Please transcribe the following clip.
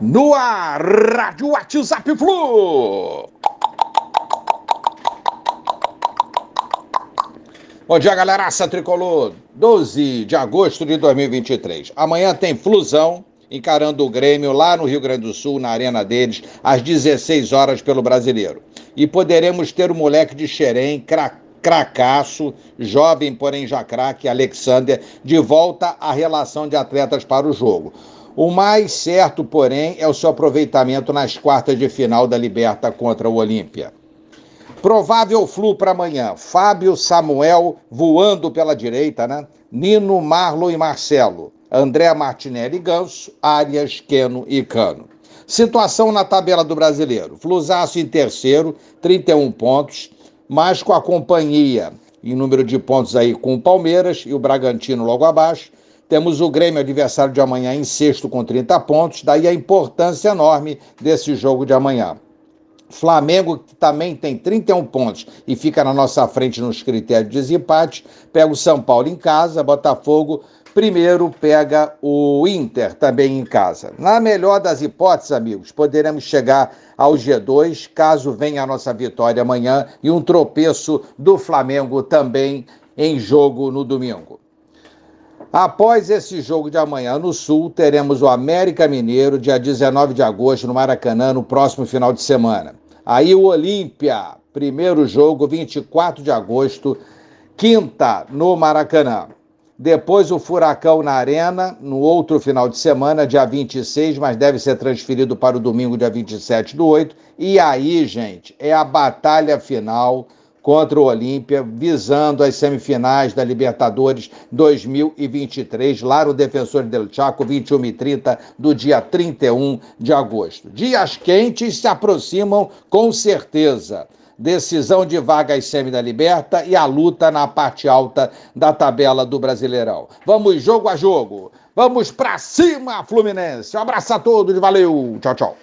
no ar, Rádio WhatsApp Flu. Bom dia, galeraça tricolor. 12 de agosto de 2023. Amanhã tem Flusão encarando o Grêmio lá no Rio Grande do Sul, na arena deles, às 16 horas pelo Brasileiro. E poderemos ter o moleque de Xerém, cracaço, jovem, porém já craque, Alexander, de volta à relação de atletas para o jogo. O mais certo, porém, é o seu aproveitamento nas quartas de final da Liberta contra o Olímpia. Provável flu para amanhã: Fábio Samuel voando pela direita, né? Nino, Marlon e Marcelo. André Martinelli Ganso, Arias, Queno e Cano. Situação na tabela do brasileiro: Flusaço em terceiro, 31 pontos, mas com a companhia em número de pontos aí com o Palmeiras e o Bragantino logo abaixo. Temos o Grêmio adversário de amanhã em sexto com 30 pontos, daí a importância enorme desse jogo de amanhã. Flamengo, que também tem 31 pontos e fica na nossa frente nos critérios de desempate, pega o São Paulo em casa, Botafogo primeiro pega o Inter também em casa. Na melhor das hipóteses, amigos, poderemos chegar ao G2 caso venha a nossa vitória amanhã e um tropeço do Flamengo também em jogo no domingo. Após esse jogo de amanhã no Sul, teremos o América Mineiro, dia 19 de agosto, no Maracanã, no próximo final de semana. Aí o Olímpia, primeiro jogo, 24 de agosto, quinta, no Maracanã. Depois o Furacão na Arena, no outro final de semana, dia 26, mas deve ser transferido para o domingo, dia 27 do 8. E aí, gente, é a batalha final contra o Olímpia, visando as semifinais da Libertadores 2023, lá no Defensor del Chaco, 21 e 30 do dia 31 de agosto. Dias quentes se aproximam com certeza. Decisão de vagas semi da Liberta e a luta na parte alta da tabela do Brasileirão. Vamos jogo a jogo. Vamos para cima, Fluminense. Um abraço a todos, valeu. Tchau, tchau.